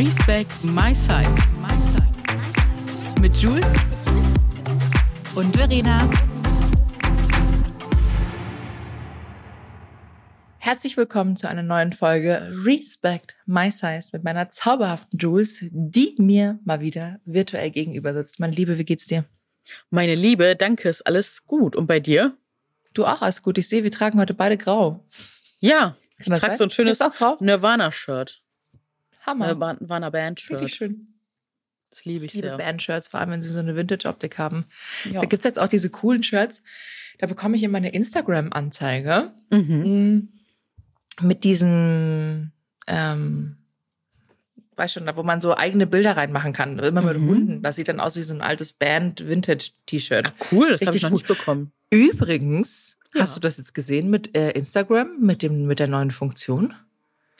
Respect My Size. Mit Jules und Verena. Herzlich willkommen zu einer neuen Folge Respect My Size mit meiner zauberhaften Jules, die mir mal wieder virtuell gegenüber sitzt. Meine Liebe, wie geht's dir? Meine Liebe, danke, ist alles gut. Und bei dir? Du auch alles gut. Ich sehe, wir tragen heute beide grau. Ja, ich trage so ein schönes Ist auch grau? Nirvana-Shirt. Hammer. Nirvana Band-Shirt. Richtig schön. Das liebe ich Ich liebe sehr. Band-Shirts, vor allem wenn sie so eine Vintage-Optik haben. Ja. Da gibt's jetzt auch diese coolen Shirts. Da bekomme ich immer eine Instagram-Anzeige Mhm. mm, mit diesen, ähm, weiß schon, da wo man so eigene Bilder reinmachen kann. Immer mit Mhm. Hunden. Das sieht dann aus wie so ein altes Band-Vintage-T-Shirt. Cool, das habe ich noch gut. nicht bekommen. Übrigens, Ja. hast du das jetzt gesehen mit äh, Instagram, mit, dem, mit der neuen Funktion?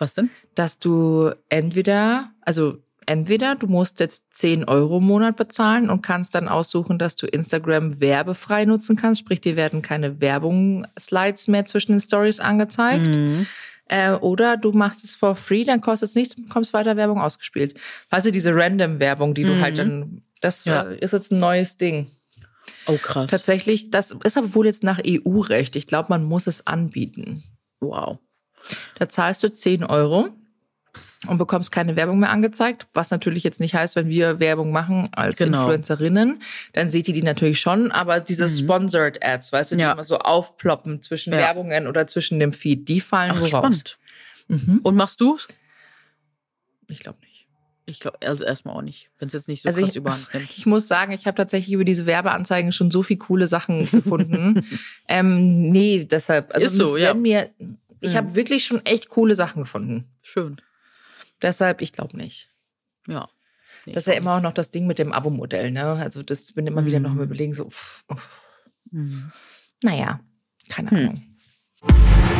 Was denn? Dass du entweder, also entweder du musst jetzt 10 Euro im Monat bezahlen und kannst dann aussuchen, dass du Instagram werbefrei nutzen kannst. Sprich, dir werden keine Werbung-Slides mehr zwischen den Stories angezeigt. Mhm. Äh, oder du machst es for free, dann kostet es nichts, bekommst weiter Werbung ausgespielt. Weißt du, diese Random-Werbung, die du Mhm. halt dann, das Ja. äh, ist jetzt ein neues Ding. Oh, krass. Tatsächlich, das ist aber wohl jetzt nach EU-Recht. Ich glaube, man muss es anbieten. Wow. Da zahlst du 10 Euro und bekommst keine Werbung mehr angezeigt. Was natürlich jetzt nicht heißt, wenn wir Werbung machen als Genau. Influencerinnen, dann seht ihr die natürlich schon. Aber diese Mhm. Sponsored Ads, weißt du, die Ja. immer so aufploppen zwischen Ja. Werbungen oder zwischen dem Feed, die fallen Ach, raus. spannend. Mhm. Und machst du's? Ich glaube nicht. Ich glaube, also erstmal auch nicht, wenn es jetzt nicht so Also krass ich- überhand nimmt. Ich muss sagen, ich habe tatsächlich über diese Werbeanzeigen schon so viel coole Sachen gefunden. ähm, nee, deshalb. Also Ist so, ja. mir, ich Mhm. habe wirklich schon echt coole Sachen gefunden. Schön. Deshalb, ich glaube nicht. Ja. Nee, Das ist ja immer auch noch das Ding mit dem Abo-Modell, ne? Also das bin immer wieder noch Mhm. mal überlegen, so, uff, uff. Mhm. naja, keine Hm. Ahnung.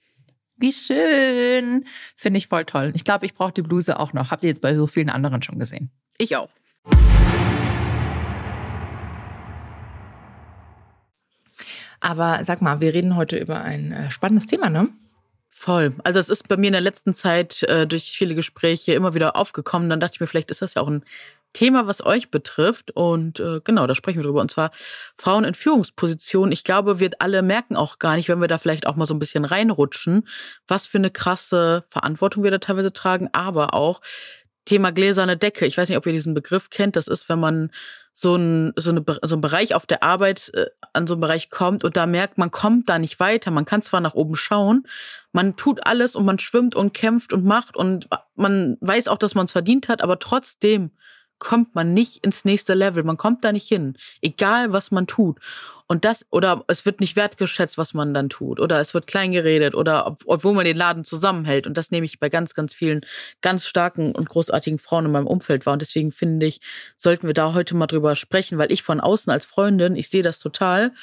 Wie schön. Finde ich voll toll. Ich glaube, ich brauche die Bluse auch noch. Habt ihr jetzt bei so vielen anderen schon gesehen? Ich auch. Aber sag mal, wir reden heute über ein äh, spannendes Thema, ne? Voll. Also es ist bei mir in der letzten Zeit äh, durch viele Gespräche immer wieder aufgekommen. Dann dachte ich mir, vielleicht ist das ja auch ein Thema, was euch betrifft. Und äh, genau, da sprechen wir drüber. Und zwar Frauen in Führungspositionen. Ich glaube, wir alle merken auch gar nicht, wenn wir da vielleicht auch mal so ein bisschen reinrutschen, was für eine krasse Verantwortung wir da teilweise tragen. Aber auch Thema gläserne Decke. Ich weiß nicht, ob ihr diesen Begriff kennt. Das ist, wenn man so ein, so, eine, so ein Bereich auf der Arbeit äh, an so einen Bereich kommt und da merkt, man kommt da nicht weiter. Man kann zwar nach oben schauen, man tut alles und man schwimmt und kämpft und macht und man weiß auch, dass man es verdient hat, aber trotzdem kommt man nicht ins nächste Level. Man kommt da nicht hin. Egal, was man tut. Und das, oder es wird nicht wertgeschätzt, was man dann tut. Oder es wird klein geredet. Oder ob, obwohl man den Laden zusammenhält. Und das nehme ich bei ganz, ganz vielen ganz starken und großartigen Frauen in meinem Umfeld wahr. Und deswegen finde ich, sollten wir da heute mal drüber sprechen, weil ich von außen als Freundin, ich sehe das total.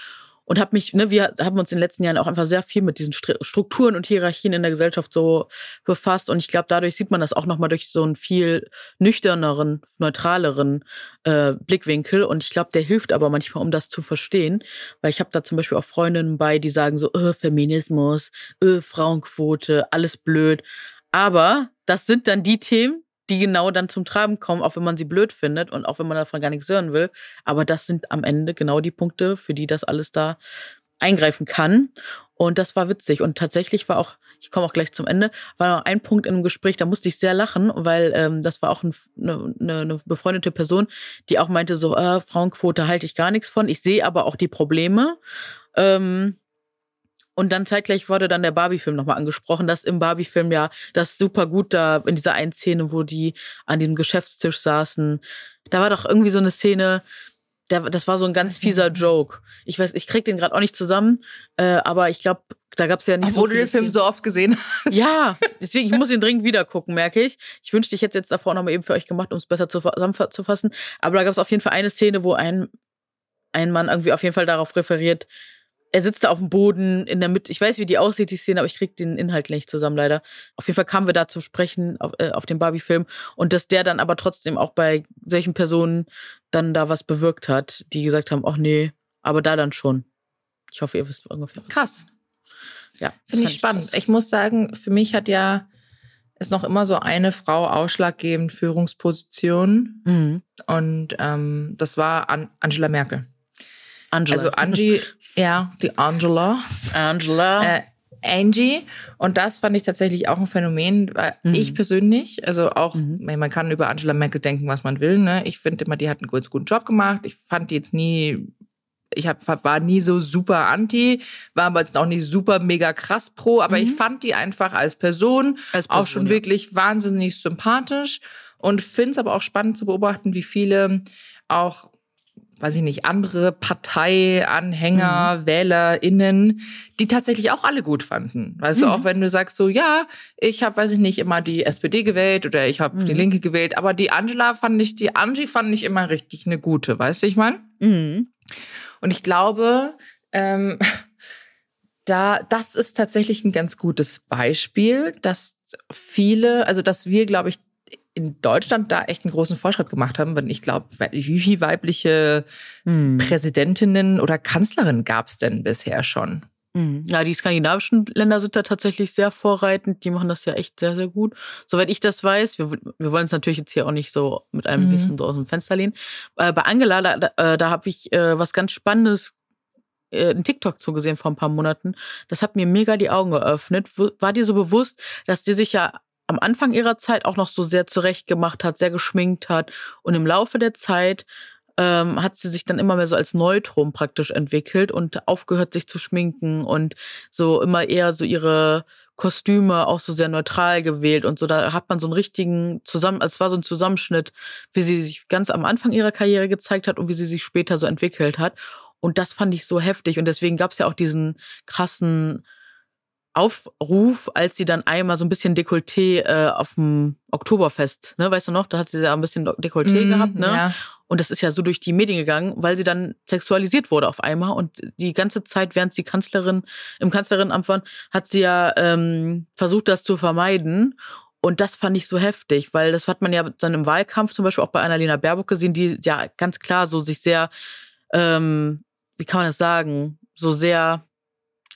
Und habe mich, ne, wir haben uns in den letzten Jahren auch einfach sehr viel mit diesen Strukturen und Hierarchien in der Gesellschaft so befasst. Und ich glaube, dadurch sieht man das auch nochmal durch so einen viel nüchterneren, neutraleren äh, Blickwinkel. Und ich glaube, der hilft aber manchmal, um das zu verstehen, weil ich habe da zum Beispiel auch Freundinnen bei, die sagen so, öh, Feminismus, öh, Frauenquote, alles blöd, aber das sind dann die Themen, die genau dann zum Tragen kommen, auch wenn man sie blöd findet und auch wenn man davon gar nichts hören will. Aber das sind am Ende genau die Punkte, für die das alles da eingreifen kann. Und das war witzig. Und tatsächlich war auch, ich komme auch gleich zum Ende, war noch ein Punkt in einem Gespräch, da musste ich sehr lachen, weil ähm, das war auch ein, eine, eine befreundete Person, die auch meinte, so, äh, Frauenquote halte ich gar nichts von. Ich sehe aber auch die Probleme. Ähm, und dann zeitgleich wurde dann der Barbie-Film nochmal angesprochen, dass im Barbie-Film ja das super gut da in dieser einen Szene, wo die an dem Geschäftstisch saßen, da war doch irgendwie so eine Szene, das war so ein ganz fieser Joke. Ich weiß, ich krieg den gerade auch nicht zusammen, äh, aber ich glaube, da gab's ja nicht Obwohl so viele du den Film so oft gesehen hast. Ja, deswegen, ich muss ihn dringend wieder gucken, merke ich. Ich wünschte, ich hätte jetzt davor nochmal eben für euch gemacht, um es besser zusammenzufassen. Aber da gab's auf jeden Fall eine Szene, wo ein, ein Mann irgendwie auf jeden Fall darauf referiert, er sitzt da auf dem Boden in der Mitte. Ich weiß, wie die aussieht, die Szene, aber ich krieg den Inhalt nicht zusammen, leider. Auf jeden Fall kamen wir da zu sprechen auf, äh, auf dem Barbie-Film und dass der dann aber trotzdem auch bei solchen Personen dann da was bewirkt hat, die gesagt haben, ach nee, aber da dann schon. Ich hoffe, ihr wisst ungefähr. Krass. Ja. Finde ich spannend. Krass. Ich muss sagen, für mich hat ja ist noch immer so eine Frau ausschlaggebend Führungsposition. Mhm. Und ähm, das war An Angela Merkel. Angela. Also Angie, ja, die Angela. Angela. Äh, Angie. Und das fand ich tatsächlich auch ein Phänomen, weil mhm. ich persönlich, also auch, mhm. man kann über Angela Merkel denken, was man will. Ne? Ich finde immer, die hat einen ganz guten Job gemacht. Ich fand die jetzt nie, ich hab, war nie so super anti, war aber jetzt auch nicht super mega krass pro, aber mhm. ich fand die einfach als Person, als Person auch schon ja. wirklich wahnsinnig sympathisch und finde es aber auch spannend zu beobachten, wie viele auch weiß ich nicht, andere Parteianhänger, mhm. WählerInnen, die tatsächlich auch alle gut fanden. Weißt mhm. du, auch wenn du sagst so, ja, ich habe, weiß ich nicht, immer die SPD gewählt oder ich habe mhm. die Linke gewählt, aber die Angela fand ich, die Angie fand ich immer richtig eine gute, weißt du, ich meine? Mhm. Und ich glaube, ähm, da, das ist tatsächlich ein ganz gutes Beispiel, dass viele, also dass wir, glaube ich, in Deutschland da echt einen großen Fortschritt gemacht haben, weil ich glaube, wie viele weibliche hm. Präsidentinnen oder Kanzlerinnen gab es denn bisher schon? Hm. Ja, die skandinavischen Länder sind da tatsächlich sehr vorreitend. Die machen das ja echt sehr, sehr gut. Soweit ich das weiß, wir, wir wollen es natürlich jetzt hier auch nicht so mit einem mhm. Wissen so aus dem Fenster lehnen. Äh, bei Angela, da, da, äh, da habe ich äh, was ganz Spannendes äh, ein TikTok zugesehen vor ein paar Monaten. Das hat mir mega die Augen geöffnet. War dir so bewusst, dass die sich ja am Anfang ihrer Zeit auch noch so sehr zurechtgemacht hat, sehr geschminkt hat. Und im Laufe der Zeit ähm, hat sie sich dann immer mehr so als Neutrum praktisch entwickelt und aufgehört, sich zu schminken und so immer eher so ihre Kostüme auch so sehr neutral gewählt und so. Da hat man so einen richtigen Zusammen, also es war so ein Zusammenschnitt, wie sie sich ganz am Anfang ihrer Karriere gezeigt hat und wie sie sich später so entwickelt hat. Und das fand ich so heftig. Und deswegen gab es ja auch diesen krassen Aufruf, als sie dann einmal so ein bisschen Dekolleté äh, auf dem Oktoberfest, ne, weißt du noch, da hat sie ja ein bisschen Dekolleté mm, gehabt, ne? Ja. Und das ist ja so durch die Medien gegangen, weil sie dann sexualisiert wurde auf einmal. Und die ganze Zeit, während sie Kanzlerin im Kanzlerinnenamt war, hat sie ja ähm, versucht, das zu vermeiden. Und das fand ich so heftig, weil das hat man ja dann im Wahlkampf zum Beispiel auch bei Annalena Baerbock gesehen, die ja ganz klar so sich sehr, ähm, wie kann man das sagen, so sehr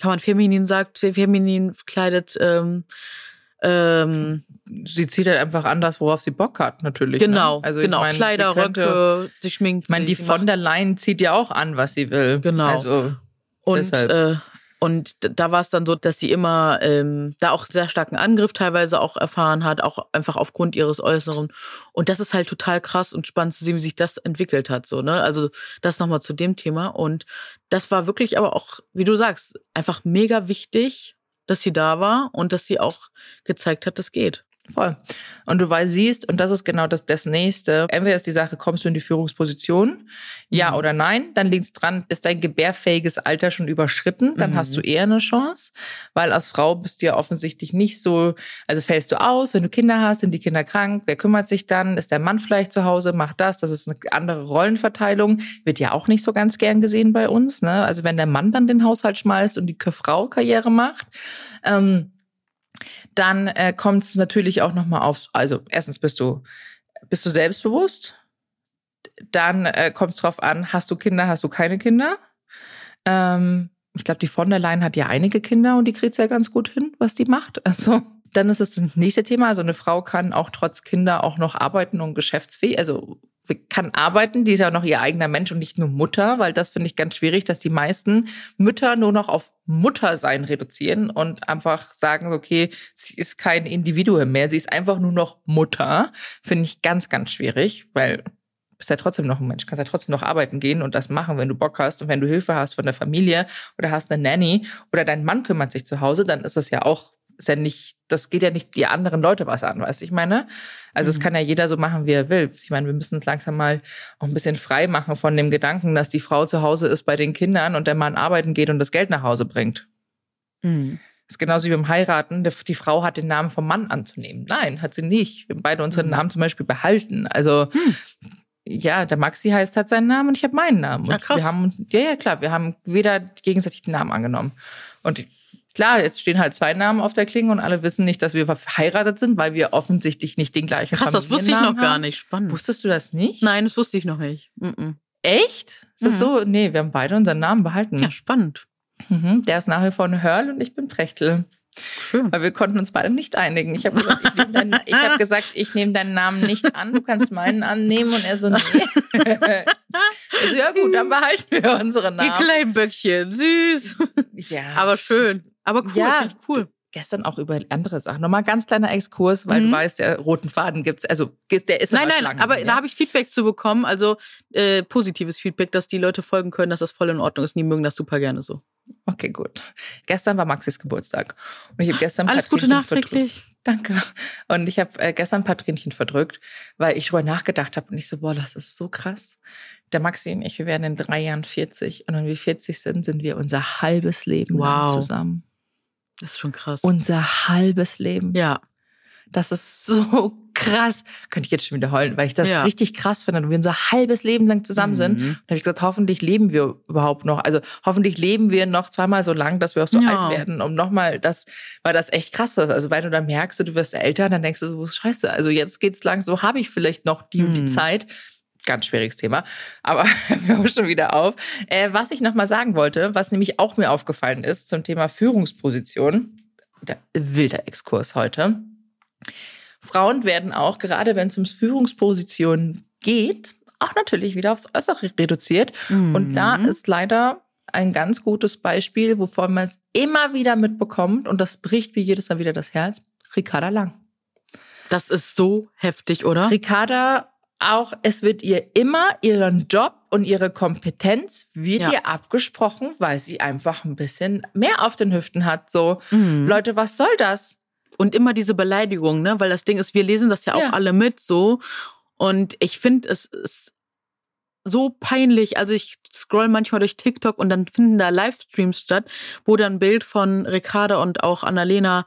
kann man feminin sagt, feminin kleidet. Ähm, ähm, sie zieht halt einfach anders, worauf sie Bock hat, natürlich. Ne? Genau, ne? also genau. Mein, Kleider, sie könnte, Röcke, sie schminkt Ich meine, die von der Leyen zieht ja auch an, was sie will. Genau. Also, und deshalb. Äh, und da war es dann so, dass sie immer ähm, da auch sehr starken Angriff teilweise auch erfahren hat, auch einfach aufgrund ihres Äußeren. Und das ist halt total krass und spannend zu sehen, wie sich das entwickelt hat. So, ne? Also das nochmal zu dem Thema. Und das war wirklich aber auch, wie du sagst, einfach mega wichtig, dass sie da war und dass sie auch gezeigt hat, das geht. Voll. Und du weil siehst, und das ist genau das, das nächste, entweder ist die Sache, kommst du in die Führungsposition, ja Mhm. oder nein, dann liegt es dran, ist dein gebärfähiges Alter schon überschritten, dann Mhm. hast du eher eine Chance, weil als Frau bist du ja offensichtlich nicht so, also fällst du aus, wenn du Kinder hast, sind die Kinder krank, wer kümmert sich dann, ist der Mann vielleicht zu Hause, macht das, das ist eine andere Rollenverteilung, wird ja auch nicht so ganz gern gesehen bei uns, ne? also wenn der Mann dann den Haushalt schmeißt und die Frau Karriere macht, ähm, dann äh, kommt es natürlich auch nochmal auf, also erstens bist du, bist du selbstbewusst, dann äh, kommt es drauf an, hast du Kinder, hast du keine Kinder. Ähm, ich glaube, die von der Leyen hat ja einige Kinder und die kriegt ja ganz gut hin, was die macht. Also dann ist es das nächste Thema. Also eine Frau kann auch trotz Kinder auch noch arbeiten und geschäftsfähig, also kann arbeiten, die ist ja auch noch ihr eigener Mensch und nicht nur Mutter, weil das finde ich ganz schwierig, dass die meisten Mütter nur noch auf Muttersein reduzieren und einfach sagen, okay, sie ist kein Individuum mehr, sie ist einfach nur noch Mutter. Finde ich ganz, ganz schwierig, weil du bist ja trotzdem noch ein Mensch, kannst ja trotzdem noch arbeiten gehen und das machen, wenn du Bock hast und wenn du Hilfe hast von der Familie oder hast eine Nanny oder dein Mann kümmert sich zu Hause, dann ist das ja auch ist ja nicht, das geht ja nicht die anderen Leute was an, weißt du, ich meine? Also es Mhm. kann ja jeder so machen, wie er will. Ich meine, wir müssen uns langsam mal auch ein bisschen frei machen von dem Gedanken, dass die Frau zu Hause ist bei den Kindern und der Mann arbeiten geht und das Geld nach Hause bringt. Mhm. Das ist genauso wie beim Heiraten. Die Frau hat den Namen vom Mann anzunehmen. Nein, hat sie nicht. Wir haben beide unseren Mhm. Namen zum Beispiel behalten. Also ja, der Maxi heißt hat seinen Namen und ich habe meinen Namen. Ja, Und krass. wir haben ja, ja, klar, wir haben weder gegenseitig den Namen angenommen. Und klar, jetzt stehen halt zwei Namen auf der Klinge und alle wissen nicht, dass wir verheiratet sind, weil wir offensichtlich nicht den gleichen Krass, das wusste ich noch Familiennamen gar haben. nicht. Spannend. Wusstest du das nicht? Nein, das wusste ich noch nicht. Mhm. Echt? Ist das Mhm. so? Nee, wir haben beide unseren Namen behalten. Ja, spannend. Mhm, der ist nach wie vor eine Hörl und ich bin Prechtel. Schön. Weil wir konnten uns beide nicht einigen. Ich habe gesagt, ich nehme deinen, hab gesagt, ich nehme deinen Namen nicht an, du kannst meinen annehmen. Und er so, nee. also ja gut, dann behalten wir unsere Namen. kleinen Böckchen, süß. Ja. Aber schön. Aber cool, Ja. finde ich cool. Gestern auch über andere Sachen. Nochmal ganz kleiner Exkurs, weil Mhm. du weißt, der roten Faden gibt's. Also der ist Nein, nein, aber ja? da habe ich Feedback zu bekommen, also äh, positives Feedback, dass die Leute folgen können, dass das voll in Ordnung ist. Die mögen das super gerne so. Okay, gut. Gestern war Maxis Geburtstag. Und ich habe gestern Alles Gute verdrückt. nachträglich. Danke. Und ich habe äh, gestern ein paar Tränchen verdrückt, weil ich drüber nachgedacht habe und ich so, boah, das ist so krass. Der Maxi und ich, wir werden in drei Jahren 40 und wenn wir 40 sind, sind wir unser halbes Leben lang Wow. zusammen. Das ist schon krass. Unser halbes Leben. ja, Das ist so krass. Könnte ich jetzt schon wieder heulen, weil ich das Ja. richtig krass finde, dass wir unser halbes Leben lang zusammen sind. Mhm. Und habe ich gesagt, hoffentlich leben wir überhaupt noch. Also hoffentlich leben wir noch zweimal so lang, dass wir auch so Ja. alt werden, um nochmal das, weil das echt krass ist. Also weil du dann merkst, du wirst älter, dann denkst du, so, wo ist scheiße. Also jetzt geht's lang, so habe ich vielleicht noch die und die Mhm. Zeit. Ganz schwieriges Thema, aber wir hören schon wieder auf. Äh, was ich nochmal sagen wollte, was nämlich auch mir aufgefallen ist zum Thema Führungsposition, der wilder Exkurs heute. Frauen werden auch, gerade wenn es um Führungspositionen geht, auch natürlich wieder aufs Äußere reduziert. Und da Mhm. ist leider ein ganz gutes Beispiel, wovon man es immer wieder mitbekommt, und das bricht mir jedes Mal wieder das Herz, Ricarda Lang. Das ist so heftig, oder? Ricarda auch, es wird ihr immer ihren Job und ihre Kompetenz wird Ja. ihr abgesprochen, weil sie einfach ein bisschen mehr auf den Hüften hat. So, Mhm. Leute, was soll das? Und immer diese Beleidigung, ne? Weil das Ding ist, wir lesen das ja auch Ja. alle mit so. Und ich finde, es ist so peinlich. Also ich scroll manchmal durch TikTok und dann finden da Livestreams statt, wo dann ein Bild von Ricarda und auch Annalena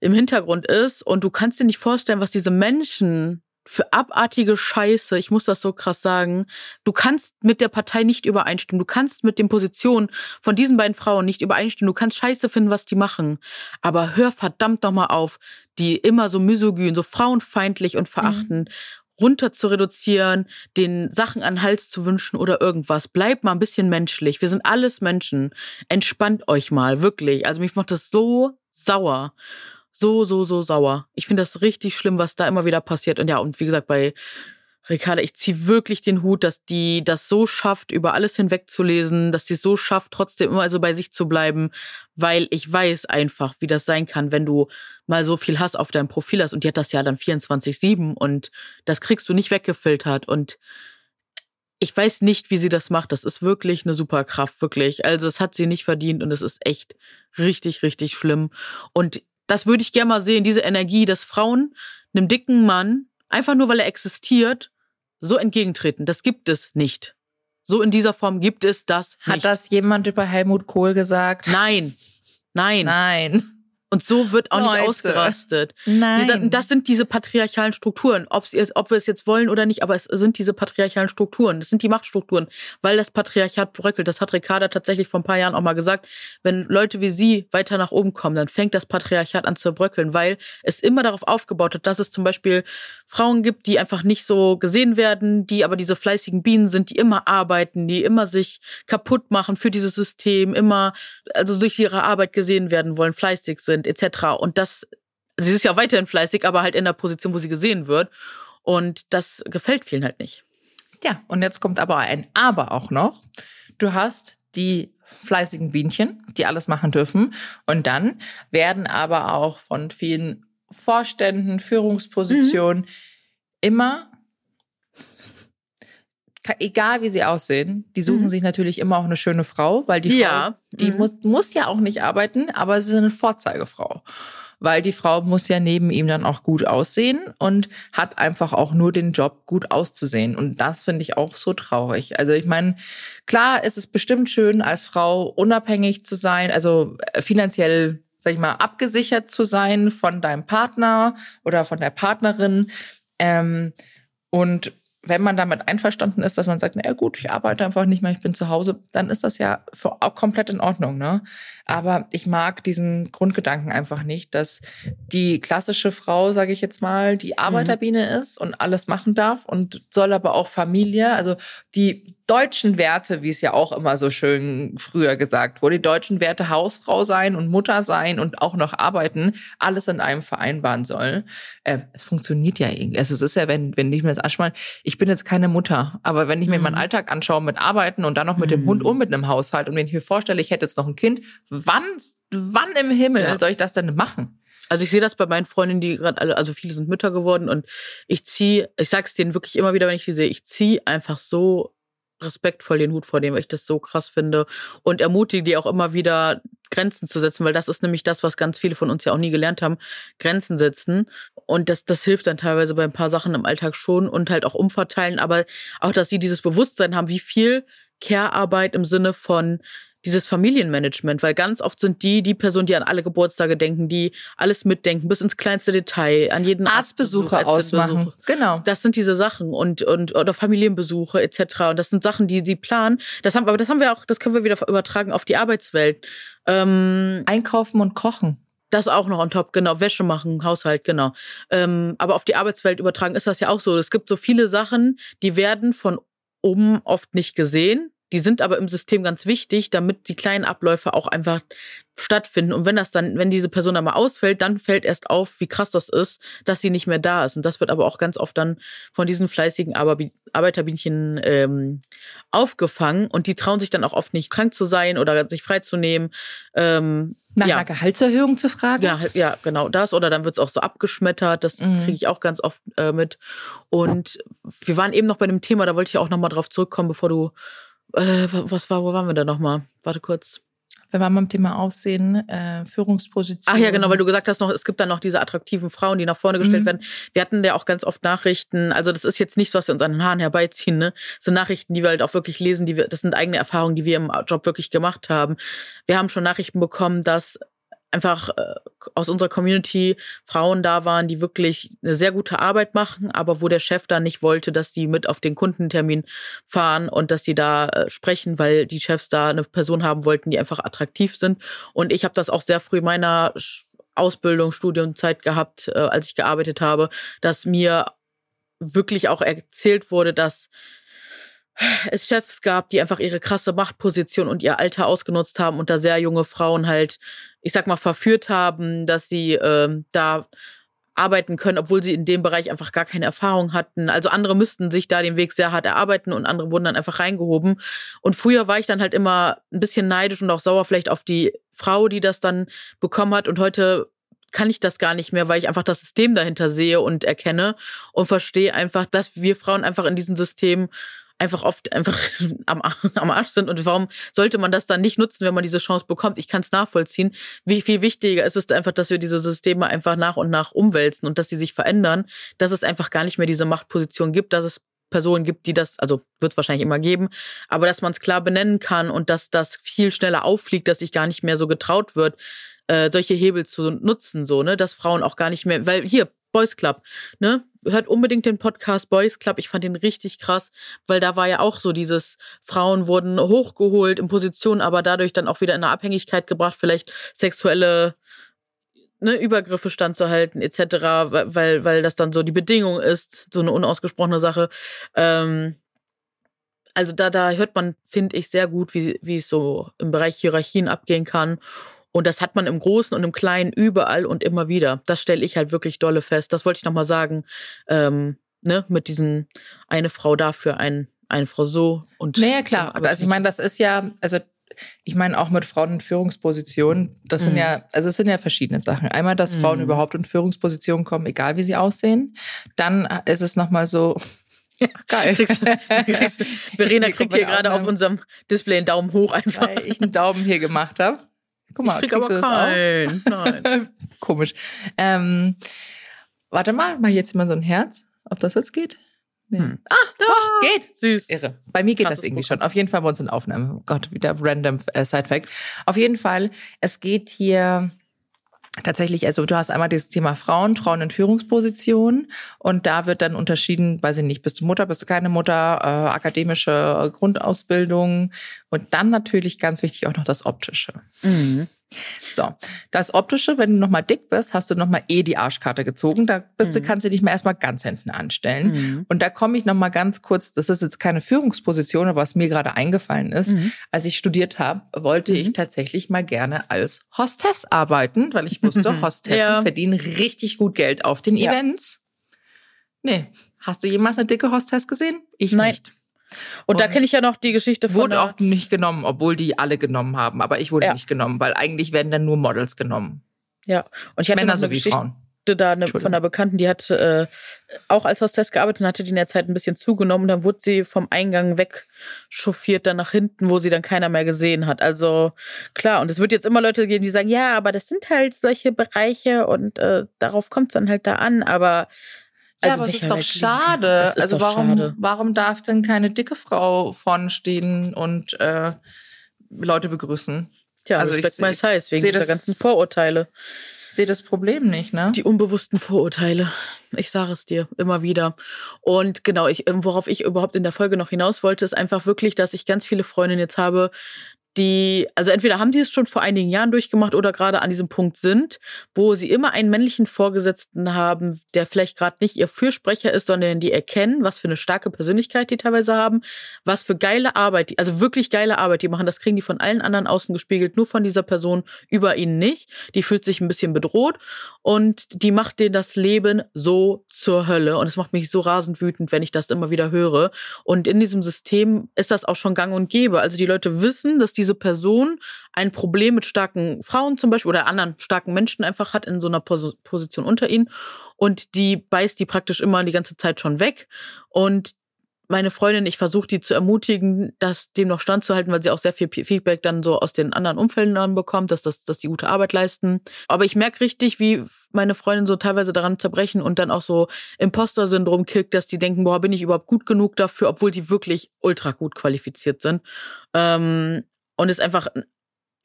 im Hintergrund ist. Und du kannst dir nicht vorstellen, was diese Menschen für abartige Scheiße, ich muss das so krass sagen, du kannst mit der Partei nicht übereinstimmen, du kannst mit den Positionen von diesen beiden Frauen nicht übereinstimmen, du kannst Scheiße finden, was die machen, aber hör verdammt noch mal auf, die immer so misogyn, so frauenfeindlich und verachtend runter zu reduzieren, den Sachen an Hals zu wünschen oder irgendwas. Bleibt mal ein bisschen menschlich. Wir sind alles Menschen. Entspannt euch mal, wirklich. Also mich macht das so sauer. So, so, so sauer. Ich finde das richtig schlimm, was da immer wieder passiert. Und ja, und wie gesagt, bei Ricarda, ich ziehe wirklich den Hut, dass die das so schafft, über alles hinwegzulesen, dass sie es so schafft, trotzdem immer so bei sich zu bleiben, weil ich weiß einfach, wie das sein kann, wenn du mal so viel Hass auf deinem Profil hast und die hat das ja dann 24-7 und das kriegst du nicht weggefiltert und ich weiß nicht, wie sie das macht. Das ist wirklich eine Superkraft, wirklich. Also es hat sie nicht verdient und es ist echt richtig, richtig schlimm. Und das würde ich gerne mal sehen, diese Energie, dass Frauen einem dicken Mann, einfach nur weil er existiert, so entgegentreten. Das gibt es nicht. So in dieser Form gibt es das nicht. Hat das jemand über Helmut Kohl gesagt? Nein. Nein. Nein. Und so wird auch Leute. nicht ausgerastet. Nein. Das sind diese patriarchalen Strukturen, ob wir es jetzt wollen oder nicht, aber es sind diese patriarchalen Strukturen. Das sind die Machtstrukturen, weil das Patriarchat bröckelt. Das hat Ricarda tatsächlich vor ein paar Jahren auch mal gesagt. Wenn Leute wie sie weiter nach oben kommen, dann fängt das Patriarchat an zu bröckeln, weil es immer darauf aufgebaut hat, dass es zum Beispiel Frauen gibt, die einfach nicht so gesehen werden, die aber diese fleißigen Bienen sind, die immer arbeiten, die immer sich kaputt machen für dieses System, immer also durch ihre Arbeit gesehen werden wollen, fleißig sind sind, etc. Und das, sie ist ja weiterhin fleißig, aber halt in der Position, wo sie gesehen wird. Und das gefällt vielen halt nicht. Ja, und jetzt kommt aber ein Aber auch noch. Du hast die fleißigen Bienchen, die alles machen dürfen. Und dann werden aber auch von vielen Vorständen, Führungspositionen mhm. immer, egal wie sie aussehen, die suchen mhm. sich natürlich immer auch eine schöne Frau, weil die ja. Frau die mhm. muss, muss ja auch nicht arbeiten, aber sie ist eine Vorzeigefrau. Weil die Frau muss ja neben ihm dann auch gut aussehen und hat einfach auch nur den Job, gut auszusehen. Und das finde ich auch so traurig. Also ich meine, klar ist es bestimmt schön, als Frau unabhängig zu sein, also äh, finanziell sag ich mal, abgesichert zu sein von deinem Partner oder von der Partnerin. Ähm, und wenn man damit einverstanden ist, dass man sagt, na gut, ich arbeite einfach nicht mehr, ich bin zu Hause, dann ist das ja auch komplett in Ordnung. Ne? Aber ich mag diesen Grundgedanken einfach nicht, dass die klassische Frau, sage ich jetzt mal, die mhm. Arbeiterbiene mhm. ist und alles machen darf und soll aber auch Familie, also die deutschen Werte, wie es ja auch immer so schön früher gesagt wurde, die deutschen Werte Hausfrau sein und Mutter sein und auch noch arbeiten, alles in einem vereinbaren soll. Äh, es funktioniert ja irgendwie. Also es ist ja, wenn, wenn ich mir das anschaue, ich bin jetzt keine Mutter, aber wenn ich mir mhm. meinen Alltag anschaue mit Arbeiten und dann noch mit mhm. dem Hund und mit einem Haushalt und wenn ich mir vorstelle, ich hätte jetzt noch ein Kind, wann, wann im Himmel ja. soll ich das denn machen? Also ich sehe das bei meinen Freundinnen, die gerade alle, also viele sind Mütter geworden und ich ziehe, ich sag's denen wirklich immer wieder, wenn ich die sehe, ich ziehe einfach so respektvoll den Hut vor dem, weil ich das so krass finde und ermutige die auch immer wieder Grenzen zu setzen, weil das ist nämlich das, was ganz viele von uns ja auch nie gelernt haben, Grenzen setzen. Und das das hilft dann teilweise bei ein paar Sachen im Alltag schon und halt auch umverteilen, aber auch dass sie dieses Bewusstsein haben, wie viel Care-Arbeit im Sinne von dieses Familienmanagement, weil ganz oft sind die die Personen, die an alle Geburtstage denken, die alles mitdenken, bis ins kleinste Detail, an jeden Arztbesuche Arztbesuch, ausmachen. Genau. Das sind diese Sachen und und oder Familienbesuche etc. Und das sind Sachen, die sie planen. Das haben, aber das haben wir auch, das können wir wieder übertragen auf die Arbeitswelt. Ähm, Einkaufen und kochen. Das auch noch on top, genau. Wäsche machen, Haushalt, genau. Ähm, aber auf die Arbeitswelt übertragen ist das ja auch so. Es gibt so viele Sachen, die werden von oben oft nicht gesehen die sind aber im System ganz wichtig, damit die kleinen Abläufe auch einfach stattfinden. Und wenn das dann, wenn diese Person dann mal ausfällt, dann fällt erst auf, wie krass das ist, dass sie nicht mehr da ist. Und das wird aber auch ganz oft dann von diesen fleißigen Arbeiterbienchen ähm, aufgefangen. Und die trauen sich dann auch oft nicht krank zu sein oder sich freizunehmen. Ähm, Nach ja. einer Gehaltserhöhung zu fragen? Ja, ja, genau das. Oder dann wird es auch so abgeschmettert. Das mhm. kriege ich auch ganz oft äh, mit. Und wir waren eben noch bei dem Thema, da wollte ich auch nochmal drauf zurückkommen, bevor du äh, was war, wo waren wir da nochmal? Warte kurz. Wir waren beim Thema Aussehen, äh, Führungsposition. Ach ja, genau, weil du gesagt hast noch, es gibt dann noch diese attraktiven Frauen, die nach vorne gestellt mhm. werden. Wir hatten ja auch ganz oft Nachrichten, also das ist jetzt nichts, was wir uns an den Haaren herbeiziehen, ne? Das sind Nachrichten, die wir halt auch wirklich lesen, die wir, das sind eigene Erfahrungen, die wir im Job wirklich gemacht haben. Wir haben schon Nachrichten bekommen, dass einfach äh, aus unserer Community Frauen da waren, die wirklich eine sehr gute Arbeit machen, aber wo der Chef dann nicht wollte, dass die mit auf den Kundentermin fahren und dass die da äh, sprechen, weil die Chefs da eine Person haben wollten, die einfach attraktiv sind. Und ich habe das auch sehr früh meiner Ausbildung, Studiumzeit gehabt, äh, als ich gearbeitet habe, dass mir wirklich auch erzählt wurde, dass es Chefs gab, die einfach ihre krasse Machtposition und ihr Alter ausgenutzt haben und da sehr junge Frauen halt, ich sag mal, verführt haben, dass sie äh, da arbeiten können, obwohl sie in dem Bereich einfach gar keine Erfahrung hatten. Also andere müssten sich da den Weg sehr hart erarbeiten und andere wurden dann einfach reingehoben. Und früher war ich dann halt immer ein bisschen neidisch und auch sauer vielleicht auf die Frau, die das dann bekommen hat. Und heute kann ich das gar nicht mehr, weil ich einfach das System dahinter sehe und erkenne und verstehe einfach, dass wir Frauen einfach in diesem System einfach oft einfach am, am Arsch sind. Und warum sollte man das dann nicht nutzen, wenn man diese Chance bekommt? Ich kann es nachvollziehen. Wie viel wichtiger ist es einfach, dass wir diese Systeme einfach nach und nach umwälzen und dass sie sich verändern, dass es einfach gar nicht mehr diese Machtposition gibt, dass es Personen gibt, die das, also wird es wahrscheinlich immer geben, aber dass man es klar benennen kann und dass das viel schneller auffliegt, dass sich gar nicht mehr so getraut wird, äh, solche Hebel zu nutzen, so, ne, dass Frauen auch gar nicht mehr, weil hier, Boys Club, ne? Hört unbedingt den Podcast Boys Club. Ich fand den richtig krass, weil da war ja auch so dieses, Frauen wurden hochgeholt in Positionen, aber dadurch dann auch wieder in eine Abhängigkeit gebracht, vielleicht sexuelle ne, Übergriffe standzuhalten, etc., weil, weil das dann so die Bedingung ist, so eine unausgesprochene Sache. Ähm, also da, da hört man, finde ich, sehr gut, wie, wie es so im Bereich Hierarchien abgehen kann. Und das hat man im Großen und im Kleinen überall und immer wieder. Das stelle ich halt wirklich dolle fest. Das wollte ich nochmal sagen, ähm, ne, mit diesen eine Frau dafür, ein, eine Frau so und. Naja, klar. Aber also ich meine, das ist ja, also ich meine auch mit Frauen in Führungspositionen, das sind mhm. ja, also es sind ja verschiedene Sachen. Einmal, dass mhm. Frauen überhaupt in Führungspositionen kommen, egal wie sie aussehen. Dann ist es nochmal so, Ach, geil. Kriegst, kriegst, Verena kriegt hier gerade auf unserem Display einen Daumen hoch einfach. Weil ich einen Daumen hier gemacht habe. Guck mal, ich krieg aber keinen. Nein. Komisch. Ähm, warte mal, mach jetzt mal so ein Herz, ob das jetzt geht. Nee. Hm. Ah, doch, geht. Süß. Irre. Bei mir geht Krasses das irgendwie Programm. schon. Auf jeden Fall bei uns in Aufnahme. Oh Gott, wieder random äh, Side-Fact. Auf jeden Fall, es geht hier tatsächlich, also du hast einmal dieses Thema Frauen, Frauen in Führungspositionen und da wird dann unterschieden, weiß ich nicht, bist du Mutter, bist du keine Mutter, äh, akademische Grundausbildung und dann natürlich ganz wichtig auch noch das Optische. Mhm. So, das Optische, wenn du nochmal dick bist, hast du nochmal eh die Arschkarte gezogen. Da bist mhm. du, kannst du dich mal erstmal ganz hinten anstellen. Mhm. Und da komme ich nochmal ganz kurz, das ist jetzt keine Führungsposition, aber was mir gerade eingefallen ist, mhm. als ich studiert habe, wollte ich mhm. tatsächlich mal gerne als Hostess arbeiten, weil ich wusste, Hostessen ja. verdienen richtig gut Geld auf den ja. Events. Nee, hast du jemals eine dicke Hostess gesehen? Ich Nein. nicht. Und, und da kenne ich ja noch die Geschichte von. Wurde auch nicht genommen, obwohl die alle genommen haben. Aber ich wurde ja. nicht genommen, weil eigentlich werden dann nur Models genommen. Ja, und ich hatte Männer eine Geschichte Frauen. da eine, von einer Bekannten, die hat äh, auch als Hostess gearbeitet und hatte die in der Zeit ein bisschen zugenommen. Dann wurde sie vom Eingang wegchauffiert, dann nach hinten, wo sie dann keiner mehr gesehen hat. Also klar, und es wird jetzt immer Leute geben, die sagen, ja, aber das sind halt solche Bereiche und äh, darauf kommt es dann halt da an. Aber ja, also aber es ist doch schade. Ist also warum, schade. warum darf denn keine dicke Frau vorne stehen und äh, Leute begrüßen? Tja, also Respect ich my size, wegen dieser ganzen Vorurteile. Sehe das Problem nicht, ne? Die unbewussten Vorurteile. Ich sage es dir immer wieder. Und genau, ich, worauf ich überhaupt in der Folge noch hinaus wollte, ist einfach wirklich, dass ich ganz viele Freundinnen jetzt habe, die, also entweder haben die es schon vor einigen Jahren durchgemacht oder gerade an diesem Punkt sind, wo sie immer einen männlichen Vorgesetzten haben, der vielleicht gerade nicht ihr Fürsprecher ist, sondern die erkennen, was für eine starke Persönlichkeit die teilweise haben, was für geile Arbeit, also wirklich geile Arbeit die machen. Das kriegen die von allen anderen außen gespiegelt, nur von dieser Person über ihnen nicht. Die fühlt sich ein bisschen bedroht und die macht denen das Leben so zur Hölle. Und es macht mich so rasend wütend, wenn ich das immer wieder höre. Und in diesem System ist das auch schon gang und gäbe. Also die Leute wissen, dass diese Person ein Problem mit starken Frauen zum Beispiel oder anderen starken Menschen einfach hat in so einer Pos Position unter ihnen und die beißt die praktisch immer die ganze Zeit schon weg und meine Freundin, ich versuche die zu ermutigen, das dem noch standzuhalten, weil sie auch sehr viel Feedback dann so aus den anderen Umfelden dann bekommt, dass, das, dass die gute Arbeit leisten. Aber ich merke richtig, wie meine Freundin so teilweise daran zerbrechen und dann auch so Imposter-Syndrom kickt, dass die denken, boah, bin ich überhaupt gut genug dafür, obwohl die wirklich ultra gut qualifiziert sind. Ähm, und es einfach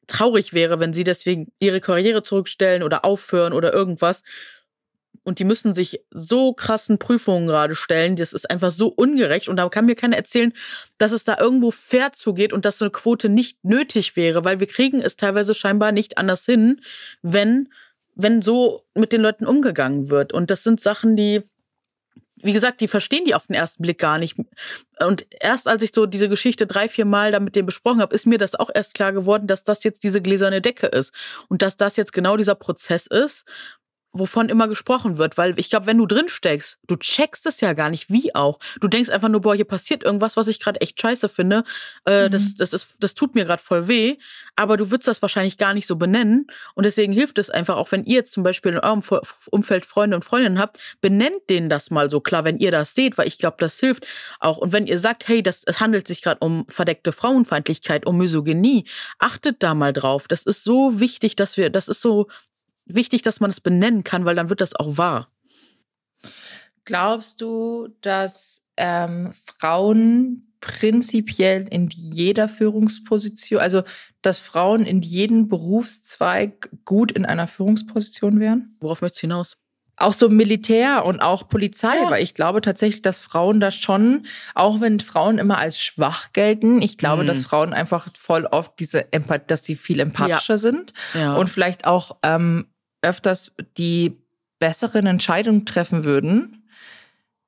traurig wäre, wenn sie deswegen ihre Karriere zurückstellen oder aufhören oder irgendwas und die müssen sich so krassen Prüfungen gerade stellen. Das ist einfach so ungerecht und da kann mir keiner erzählen, dass es da irgendwo fair zugeht und dass so eine Quote nicht nötig wäre, weil wir kriegen es teilweise scheinbar nicht anders hin, wenn wenn so mit den Leuten umgegangen wird und das sind Sachen, die wie gesagt, die verstehen die auf den ersten Blick gar nicht. Und erst als ich so diese Geschichte drei, vier Mal da mit dem besprochen habe, ist mir das auch erst klar geworden, dass das jetzt diese gläserne Decke ist. Und dass das jetzt genau dieser Prozess ist, wovon immer gesprochen wird, weil ich glaube, wenn du drin steckst, du checkst es ja gar nicht, wie auch. Du denkst einfach nur, boah, hier passiert irgendwas, was ich gerade echt scheiße finde. Äh, mhm. das, das, ist, das tut mir gerade voll weh, aber du würdest das wahrscheinlich gar nicht so benennen. Und deswegen hilft es einfach, auch wenn ihr jetzt zum Beispiel in eurem Umfeld Freunde und Freundinnen habt, benennt denen das mal so klar, wenn ihr das seht, weil ich glaube, das hilft auch. Und wenn ihr sagt, hey, das, es handelt sich gerade um verdeckte Frauenfeindlichkeit, um Misogynie, achtet da mal drauf. Das ist so wichtig, dass wir, das ist so wichtig, dass man es benennen kann, weil dann wird das auch wahr. Glaubst du, dass ähm, Frauen prinzipiell in jeder Führungsposition, also dass Frauen in jedem Berufszweig gut in einer Führungsposition wären? Worauf möchtest du hinaus? Auch so Militär und auch Polizei, ja. weil ich glaube tatsächlich, dass Frauen da schon, auch wenn Frauen immer als schwach gelten, ich glaube, mhm. dass Frauen einfach voll oft diese Empathie, dass sie viel empathischer ja. sind ja. und vielleicht auch ähm, öfters die besseren Entscheidungen treffen würden.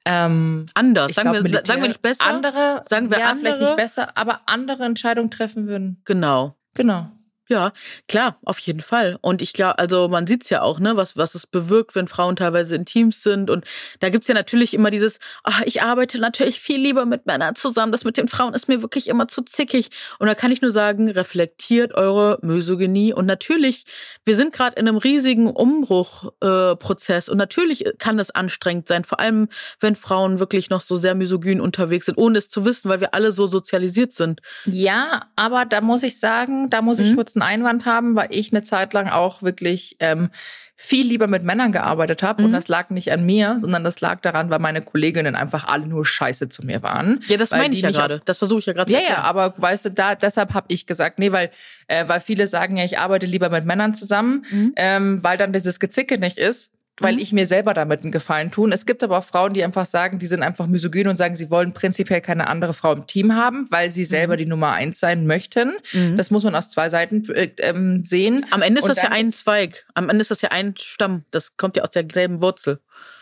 Ähm, Anders, sagen, glaub, wir, sagen wir nicht besser. Andere, sagen wir ja, andere. vielleicht nicht besser, aber andere Entscheidungen treffen würden. Genau. Genau. Ja, klar, auf jeden Fall. Und ich glaube, also man sieht's ja auch, ne, was, was es bewirkt, wenn Frauen teilweise in Teams sind. Und da gibt's ja natürlich immer dieses, ach, ich arbeite natürlich viel lieber mit Männern zusammen. Das mit den Frauen ist mir wirklich immer zu zickig. Und da kann ich nur sagen, reflektiert eure Misogynie. Und natürlich, wir sind gerade in einem riesigen Umbruchprozess. Äh, und natürlich kann es anstrengend sein, vor allem wenn Frauen wirklich noch so sehr misogyn unterwegs sind, ohne es zu wissen, weil wir alle so sozialisiert sind. Ja, aber da muss ich sagen, da muss ich mhm. kurz einen Einwand haben, weil ich eine Zeit lang auch wirklich ähm, viel lieber mit Männern gearbeitet habe. Mhm. Und das lag nicht an mir, sondern das lag daran, weil meine Kolleginnen einfach alle nur scheiße zu mir waren. Ja, das meine ich ja gerade. Das versuche ich ja gerade zu Ja, ja, aber weißt du, da deshalb habe ich gesagt, nee, weil, äh, weil viele sagen ja, ich arbeite lieber mit Männern zusammen, mhm. ähm, weil dann dieses Gezicke nicht ist weil mhm. ich mir selber damit einen Gefallen tun. Es gibt aber auch Frauen, die einfach sagen, die sind einfach misogyn und sagen, sie wollen prinzipiell keine andere Frau im Team haben, weil sie selber mhm. die Nummer eins sein möchten. Mhm. Das muss man aus zwei Seiten äh, ähm, sehen. Am Ende ist und das ja ein Zweig. Am Ende ist das ja ein Stamm. Das kommt ja aus derselben Wurzel.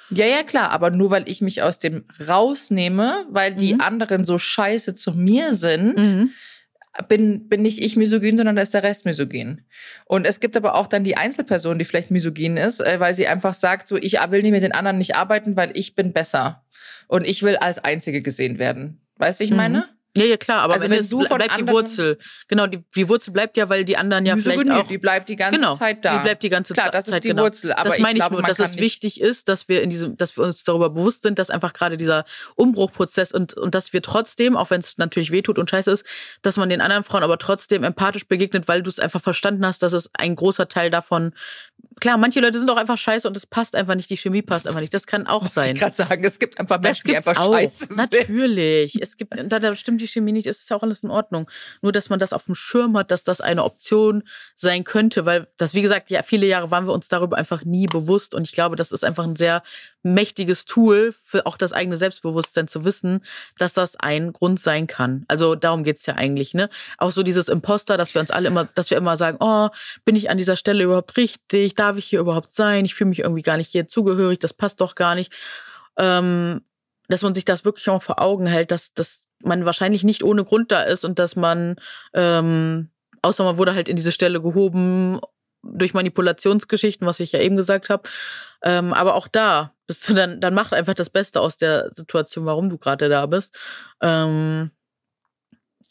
Ja, ja, klar, aber nur weil ich mich aus dem rausnehme, weil die mhm. anderen so scheiße zu mir sind, mhm bin, bin nicht ich misogyn, sondern da ist der Rest misogyn. Und es gibt aber auch dann die Einzelperson, die vielleicht misogyn ist, äh, weil sie einfach sagt, so, ich will nicht mit den anderen nicht arbeiten, weil ich bin besser. Und ich will als Einzige gesehen werden. Weißt du, ich mhm. Ja, ja, klar, aber also wenn, wenn du von bleibt die Wurzel. Genau, die, die Wurzel bleibt ja, weil die anderen ja vielleicht auch. Die bleibt die ganze genau, Zeit da. Die bleibt die ganze klar, das Zeit ist die genau. Wurzel. Aber das meine ich, ich nur, dass es wichtig ist, dass wir in diesem, dass wir uns darüber bewusst sind, dass einfach gerade dieser Umbruchprozess und, und dass wir trotzdem, auch wenn es natürlich wehtut und scheiße ist, dass man den anderen Frauen aber trotzdem empathisch begegnet, weil du es einfach verstanden hast, dass es ein großer Teil davon klar, manche Leute sind auch einfach scheiße und es passt einfach nicht, die Chemie passt einfach nicht. Das kann auch sein. Ich gerade sagen, es gibt einfach Menschen, die einfach auch. scheiße sind. Natürlich. Es gibt, da, da stimmt die Chemie nicht, es ist ja auch alles in Ordnung. Nur, dass man das auf dem Schirm hat, dass das eine Option sein könnte, weil das, wie gesagt, ja, viele Jahre waren wir uns darüber einfach nie bewusst und ich glaube, das ist einfach ein sehr mächtiges Tool für auch das eigene Selbstbewusstsein zu wissen, dass das ein Grund sein kann. Also darum geht's ja eigentlich, ne? Auch so dieses Imposter, dass wir uns alle immer, dass wir immer sagen, oh, bin ich an dieser Stelle überhaupt richtig? Darf ich hier überhaupt sein? Ich fühle mich irgendwie gar nicht hier zugehörig, das passt doch gar nicht. Ähm, dass man sich das wirklich auch vor Augen hält, dass, dass man wahrscheinlich nicht ohne Grund da ist und dass man, ähm, außer man wurde halt in diese Stelle gehoben durch Manipulationsgeschichten, was ich ja eben gesagt habe. Ähm, aber auch da bist du dann, dann mach einfach das Beste aus der Situation, warum du gerade da bist. Ähm,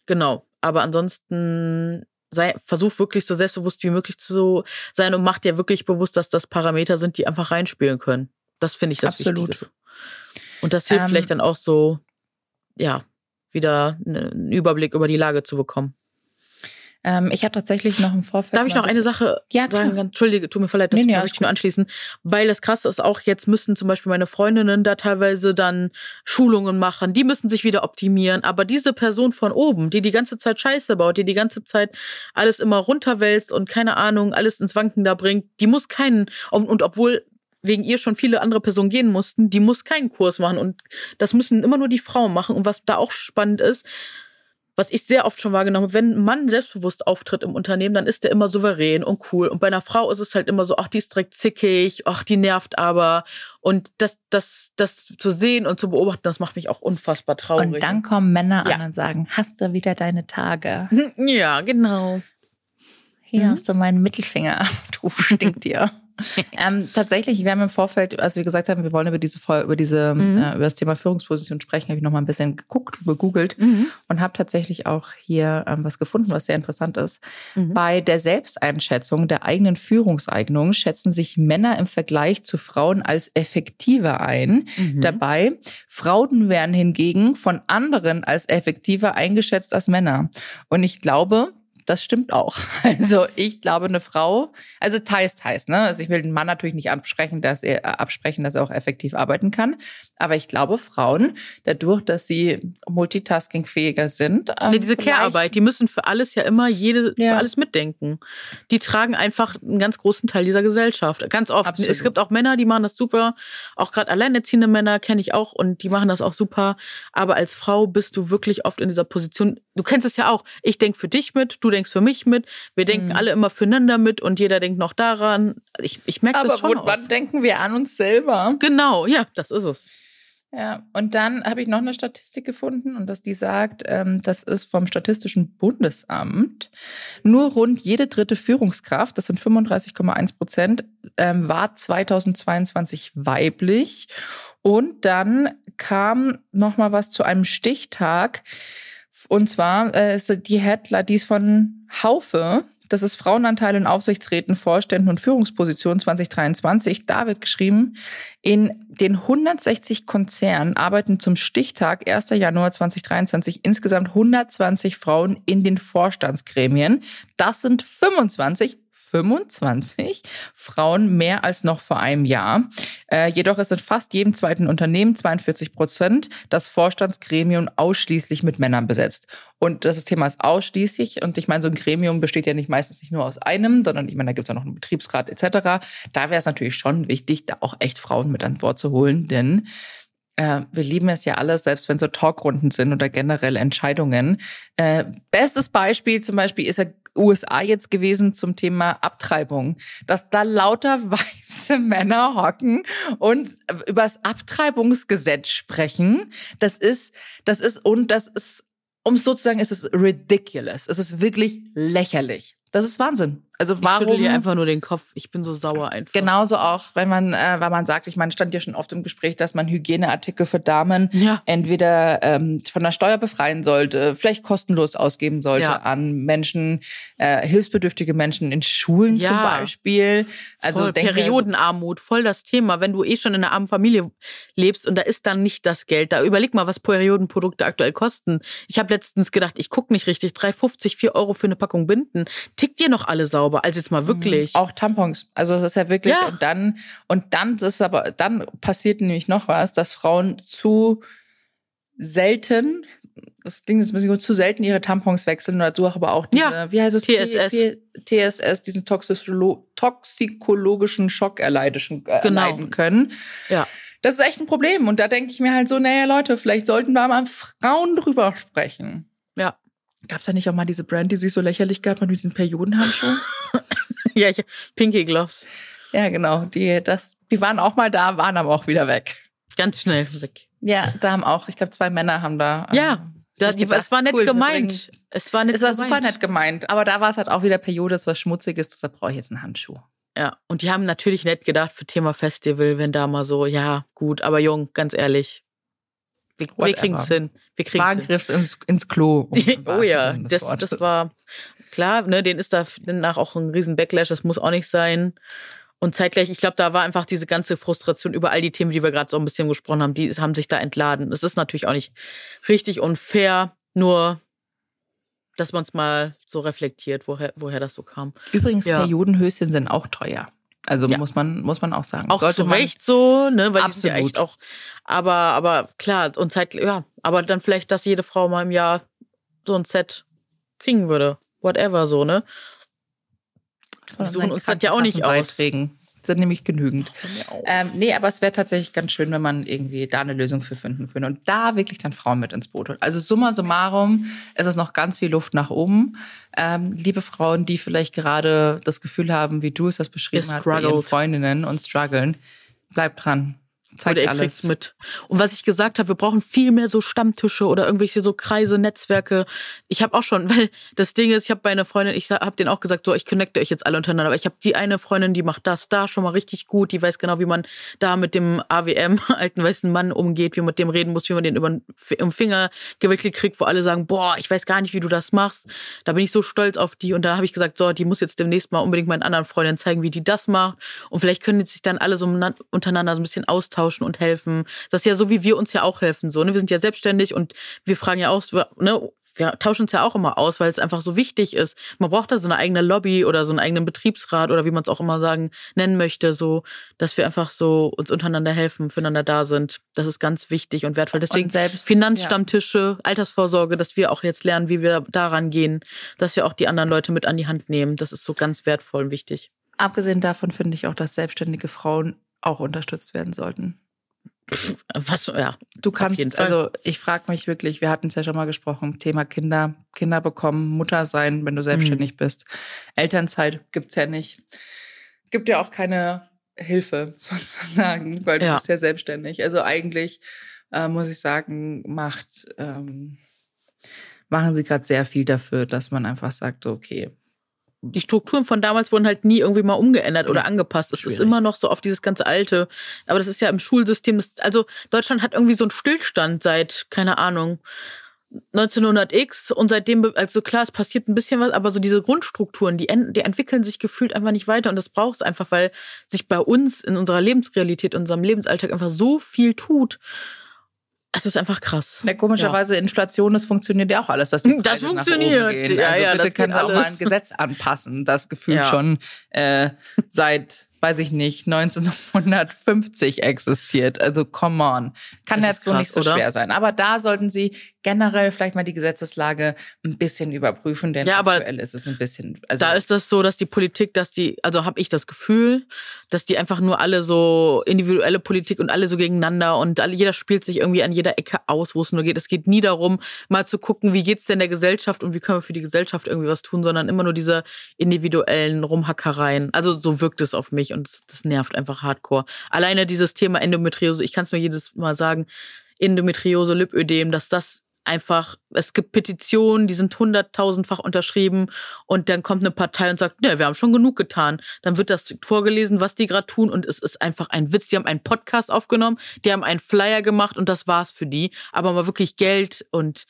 genau. Aber ansonsten sei, versuch wirklich so selbstbewusst wie möglich zu sein und mach dir wirklich bewusst, dass das Parameter sind, die einfach reinspielen können. Das finde ich das Absolut. Wichtigste. Und das hilft ähm, vielleicht dann auch so, ja, wieder einen Überblick über die Lage zu bekommen. Ähm, ich hatte tatsächlich noch im Vorfeld. Darf ich noch eine Sache ja, sagen? Entschuldige, tut mir voll leid, das nee, nee, möchte ich nur anschließen. Weil das krasse ist auch, jetzt müssen zum Beispiel meine Freundinnen da teilweise dann Schulungen machen. Die müssen sich wieder optimieren. Aber diese Person von oben, die die ganze Zeit Scheiße baut, die die ganze Zeit alles immer runterwälzt und keine Ahnung, alles ins Wanken da bringt, die muss keinen, und, und obwohl wegen ihr schon viele andere Personen gehen mussten, die muss keinen Kurs machen. Und das müssen immer nur die Frauen machen. Und was da auch spannend ist, was ich sehr oft schon wahrgenommen habe, wenn ein Mann selbstbewusst auftritt im Unternehmen, dann ist der immer souverän und cool. Und bei einer Frau ist es halt immer so, ach, die ist direkt zickig, ach, die nervt aber. Und das, das, das zu sehen und zu beobachten, das macht mich auch unfassbar traurig. Und dann kommen Männer ja. an und sagen, hast du wieder deine Tage? Ja, genau. Hier mhm. hast du meinen Mittelfinger. Du stinkt dir. ähm, tatsächlich, wir haben im Vorfeld, als wir gesagt haben, wir wollen über diese über diese mhm. äh, über das Thema Führungsposition sprechen, habe ich noch mal ein bisschen geguckt, gegoogelt mhm. und habe tatsächlich auch hier ähm, was gefunden, was sehr interessant ist. Mhm. Bei der Selbsteinschätzung der eigenen Führungseignung schätzen sich Männer im Vergleich zu Frauen als effektiver ein. Mhm. Dabei Frauen werden hingegen von anderen als effektiver eingeschätzt als Männer. Und ich glaube, das stimmt auch. Also ich glaube, eine Frau, also teils, teils, ne? Also ich will den Mann natürlich nicht absprechen, dass er, äh, absprechen, dass er auch effektiv arbeiten kann. Aber ich glaube, Frauen, dadurch, dass sie multitaskingfähiger sind. Ähm, nee, diese Care-Arbeit, die müssen für alles ja immer jede, ja. für alles mitdenken. Die tragen einfach einen ganz großen Teil dieser Gesellschaft. Ganz oft. Absolut. Es gibt auch Männer, die machen das super. Auch gerade alleinerziehende Männer kenne ich auch und die machen das auch super. Aber als Frau bist du wirklich oft in dieser Position. Du kennst es ja auch. Ich denke für dich mit, du denkst für mich mit. Wir denken mhm. alle immer füreinander mit und jeder denkt noch daran. Ich, ich merke das schon. Aber wann denken wir an uns selber? Genau, ja, das ist es. Ja, und dann habe ich noch eine Statistik gefunden und dass die sagt, ähm, das ist vom Statistischen Bundesamt. Nur rund jede dritte Führungskraft, das sind 35,1 Prozent, ähm, war 2022 weiblich. Und dann kam noch mal was zu einem Stichtag. Und zwar äh, ist die Headline, die ist von Haufe das ist Frauenanteil in Aufsichtsräten, Vorständen und Führungspositionen 2023. Da wird geschrieben, in den 160 Konzernen arbeiten zum Stichtag 1. Januar 2023 insgesamt 120 Frauen in den Vorstandsgremien. Das sind 25 25 Frauen mehr als noch vor einem Jahr. Äh, jedoch ist in fast jedem zweiten Unternehmen 42 Prozent das Vorstandsgremium ausschließlich mit Männern besetzt. Und das Thema ist ausschließlich. Und ich meine, so ein Gremium besteht ja nicht meistens nicht nur aus einem, sondern ich meine, da gibt es ja noch einen Betriebsrat etc. Da wäre es natürlich schon wichtig, da auch echt Frauen mit an Bord zu holen, denn äh, wir lieben es ja alles, selbst wenn so Talkrunden sind oder generell Entscheidungen. Äh, bestes Beispiel zum Beispiel ist ja USA jetzt gewesen zum Thema Abtreibung, dass da lauter weiße Männer hocken und über das Abtreibungsgesetz sprechen. Das ist, das ist, und das ist, um es sozusagen, ist es ridiculous. Es ist wirklich lächerlich. Das ist Wahnsinn. Also warum? Ich schüttel dir einfach nur den Kopf. Ich bin so sauer einfach. Genauso auch, wenn man, äh, weil man sagt, ich meine, stand ja schon oft im Gespräch, dass man Hygieneartikel für Damen ja. entweder ähm, von der Steuer befreien sollte, vielleicht kostenlos ausgeben sollte ja. an Menschen, äh, hilfsbedürftige Menschen in Schulen ja. zum Beispiel. Also voll Periodenarmut, voll das Thema. Wenn du eh schon in einer armen Familie lebst und da ist dann nicht das Geld, da überleg mal, was Periodenprodukte aktuell kosten. Ich habe letztens gedacht, ich guck nicht richtig, 3,50, 4 Euro für eine Packung Binden. Tickt ihr noch alle sauber? Sauber. Also jetzt mal wirklich. Mhm. Auch Tampons. Also das ist ja wirklich. Ja. Und dann, und dann ist aber, dann passiert nämlich noch was, dass Frauen zu selten, das klingt jetzt ein bisschen gut, zu selten ihre Tampons wechseln oder so, aber auch diese, ja. wie heißt es? TSS. TSS, diesen toxikologischen Schock erleiden, äh, genau. erleiden können. Ja. Das ist echt ein Problem. Und da denke ich mir halt so, naja, Leute, vielleicht sollten wir mal Frauen drüber sprechen. Ja. Gab es da nicht auch mal diese Brand, die sich so lächerlich gab mit diesen Periodenhandschuhen? ja, ich, Pinky Gloves. Ja, genau. Die, das, die waren auch mal da, waren aber auch wieder weg. Ganz schnell weg. Ja, da haben auch, ich glaube, zwei Männer haben da. Ja, ähm, da, die, es war nett cool, gemeint. Es war, nett es war gemeint. super nett gemeint. Aber da war es halt auch wieder Periode, es war schmutziges, deshalb brauche ich jetzt einen Handschuh. Ja, und die haben natürlich nett gedacht für Thema Festival, wenn da mal so, ja, gut, aber jung, ganz ehrlich, wir, wir kriegen es hin. Wir kriegen's Warngriffs ins, ins Klo. Um oh ja, das, das war klar, ne, den ist da danach auch ein riesen Backlash, das muss auch nicht sein. Und zeitgleich, ich glaube, da war einfach diese ganze Frustration über all die Themen, die wir gerade so ein bisschen gesprochen haben, die haben sich da entladen. Es ist natürlich auch nicht richtig und fair, nur dass man es mal so reflektiert, woher, woher das so kam. Übrigens, ja. Periodenhöschen sind auch teuer. Also ja. muss man muss man auch sagen. Auch Sollte zu Recht so, ne, weil absolut. die ja echt auch. Aber aber klar und Zeit ja, aber dann vielleicht, dass jede Frau mal im Jahr so ein Set kriegen würde, whatever so ne. Wir suchen uns das ja auch nicht aus sind nämlich genügend. Ähm, nee, aber es wäre tatsächlich ganz schön, wenn man irgendwie da eine Lösung für finden würde und da wirklich dann Frauen mit ins Boot holt. Also summa summarum ist es noch ganz viel Luft nach oben. Ähm, liebe Frauen, die vielleicht gerade das Gefühl haben, wie du es das beschrieben hast, bei ihren Freundinnen und strugglen, bleibt dran. Zeigt oder ihr alles. kriegt's mit. Und was ich gesagt habe, wir brauchen viel mehr so Stammtische oder irgendwelche so Kreise, Netzwerke. Ich habe auch schon, weil das Ding ist, ich habe bei einer Freundin, ich habe denen auch gesagt, so ich connecte euch jetzt alle untereinander, aber ich habe die eine Freundin, die macht das da schon mal richtig gut, die weiß genau, wie man da mit dem AWM alten weißen Mann umgeht, wie man mit dem reden muss, wie man den über den Finger gewickelt kriegt, wo alle sagen, boah, ich weiß gar nicht, wie du das machst. Da bin ich so stolz auf die und da habe ich gesagt, so, die muss jetzt demnächst mal unbedingt meinen anderen Freundinnen zeigen, wie die das macht und vielleicht können die sich dann alle so untereinander so ein bisschen austauschen und helfen. Das ist ja so, wie wir uns ja auch helfen. So, ne? Wir sind ja selbstständig und wir fragen ja auch, ne? wir tauschen uns ja auch immer aus, weil es einfach so wichtig ist. Man braucht da so eine eigene Lobby oder so einen eigenen Betriebsrat oder wie man es auch immer sagen nennen möchte, so, dass wir einfach so uns untereinander helfen, füreinander da sind. Das ist ganz wichtig und wertvoll. Deswegen Und selbst- Finanzstammtische, Altersvorsorge, dass wir auch jetzt lernen, wie wir daran gehen, dass wir auch die anderen Leute mit an die Hand nehmen. Das ist so ganz wertvoll und wichtig. Abgesehen davon finde ich auch, dass selbstständige Frauen auch unterstützt werden sollten. Was, ja. Du kannst, also ich frage mich wirklich, wir hatten es ja schon mal gesprochen, Thema Kinder, Kinder bekommen, Mutter sein, wenn du selbstständig bist. Elternzeit gibt's ja nicht. Gibt ja auch keine Hilfe sozusagen, weil du Ja. bist ja selbstständig. Also eigentlich äh, muss ich sagen, macht, ähm, machen sie gerade sehr viel dafür, dass man einfach sagt, okay, die Strukturen von damals wurden halt nie irgendwie mal umgeändert oder angepasst. Es ist schwierig. immer noch so auf dieses ganze alte. Aber das ist ja im Schulsystem. Das, also Deutschland hat irgendwie so einen Stillstand seit, keine Ahnung, 1900x und seitdem, also klar, es passiert ein bisschen was, aber so diese Grundstrukturen, die, die entwickeln sich gefühlt einfach nicht weiter und das braucht es einfach, weil sich bei uns in unserer Lebensrealität, in unserem Lebensalltag einfach so viel tut. Es ist einfach krass. Ja, komischerweise Inflation, das funktioniert ja auch alles, dass die Das Preise nach funktioniert. oben gehen. Ja, also ja, bitte geht da auch mal ein. Gesetz anpassen, das gefühlt Ja. schon äh, seit, weiß ich nicht, 1950 existiert. Also come on. Kann Das jetzt wohl nicht so oder? schwer sein. Aber da sollten Sie generell vielleicht mal die Gesetzeslage ein bisschen überprüfen, denn Ja, aber aktuell ist es ein bisschen. Also, da ist das so, dass die Politik, dass die, also habe ich das Gefühl, dass die einfach nur alle so individuelle Politik und alle so gegeneinander und alle, jeder spielt sich irgendwie an jeder Ecke aus, wo es nur geht. Es geht nie darum, mal zu gucken, wie geht's denn der Gesellschaft und wie können wir für die Gesellschaft irgendwie was tun, sondern immer nur diese individuellen Rumhackereien. Also so wirkt es auf mich und das, das nervt einfach hardcore. Alleine dieses Thema Endometriose, ich kann es nur jedes Mal sagen, Endometriose, Lipödem, dass das einfach, es gibt Petitionen, die sind hunderttausendfach unterschrieben und dann kommt eine Partei und sagt, ne, wir haben schon genug getan. Dann wird das vorgelesen, was die gerade tun und es ist einfach ein Witz. Die haben einen Podcast aufgenommen, die haben einen Flyer gemacht und das war's für die. Aber mal wirklich Geld und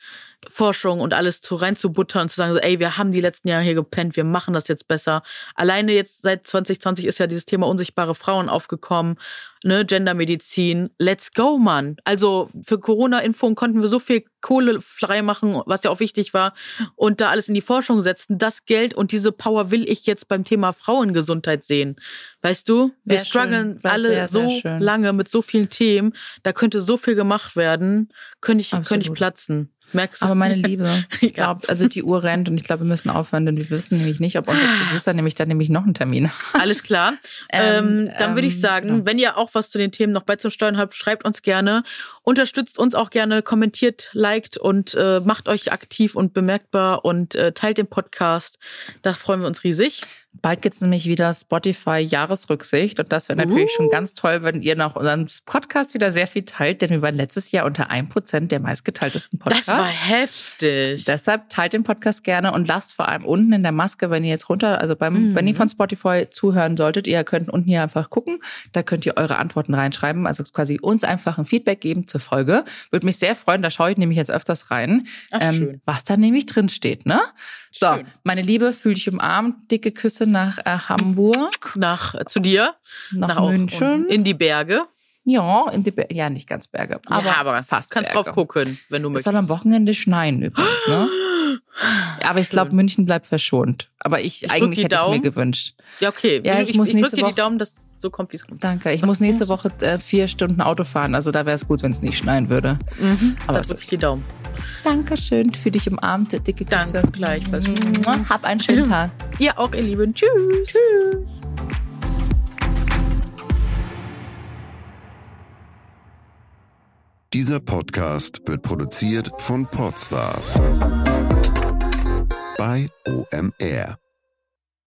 Forschung und alles zu reinzubuttern und zu sagen, ey, wir haben die letzten Jahre hier gepennt, wir machen das jetzt besser. Alleine jetzt seit 2020 ist ja dieses Thema unsichtbare Frauen aufgekommen, ne, Gendermedizin. Let's go, Mann. Also für Corona-Impfungen konnten wir so viel Kohle frei machen, was ja auch wichtig war, und da alles in die Forschung setzen. Das Geld und diese Power will ich jetzt beim Thema Frauengesundheit sehen. Weißt du, wir Wär strugglen schön. Alle sehr, sehr so schön. lange mit so vielen Themen. Da könnte so viel gemacht werden. Könnte ich, könnte ich platzen. Merkst du? Aber meine Liebe, ich glaube, also die Uhr rennt und ich glaube, wir müssen aufhören, denn wir wissen nämlich nicht, ob unser Producer nämlich dann nämlich noch einen Termin hat. Alles klar. Ähm, Ähm, dann würde ich ähm, sagen, genau. wenn ihr auch was zu den Themen noch beizusteuern habt, schreibt uns gerne. Unterstützt uns auch gerne, kommentiert, liked und äh, macht euch aktiv und bemerkbar und äh, teilt den Podcast. Da freuen wir uns riesig. Bald gibt's nämlich wieder Spotify-Jahresrücksicht. Und das wäre natürlich Uh. schon ganz toll, wenn ihr nach unserem Podcast wieder sehr viel teilt, denn wir waren letztes Jahr unter 1% der meistgeteiltesten Podcasts. Das war heftig. Deshalb teilt den Podcast gerne und lasst vor allem unten in der Maske, wenn ihr jetzt runter, also beim, Mhm. wenn ihr von Spotify zuhören solltet, ihr könnt unten hier einfach gucken. Da könnt ihr eure Antworten reinschreiben, also quasi uns einfach ein Feedback geben zur Folge. Würde mich sehr freuen, da schaue ich nämlich jetzt öfters rein, Ach, ähm, was da nämlich drin steht, ne? So, Schön. meine Liebe, fühl dich umarmt, dicke Küsse nach äh, Hamburg, Nach äh, zu dir, nach, auch München. in die Berge. ja, in die Ber ja, nicht ganz Berge, aber, ja, aber fast kannst Berge. drauf gucken, wenn du Es möchtest. soll am Wochenende schneien übrigens, ne? Aber ich glaube. München bleibt verschont. Aber ich, Ich eigentlich die hätte ich es mir gewünscht. Ja, okay. Ja, ich ich muss ich drück nächste dir die Woche- Daumen, dass so kommt, wie es kommt. Danke. Ich Was muss nächste Woche äh, vier Stunden Auto fahren. Also da wäre es gut, wenn es nicht schneien würde. Mhm. Aber da so- drück ich die Daumen. Dankeschön. Für dich umarmt, dicke Küsse. Danke, gleichfalls. Hab einen schönen Tag. Ihr auch, ihr Lieben. Tschüss. Tschüss. Dieser Podcast wird produziert von Podstars bei OMR.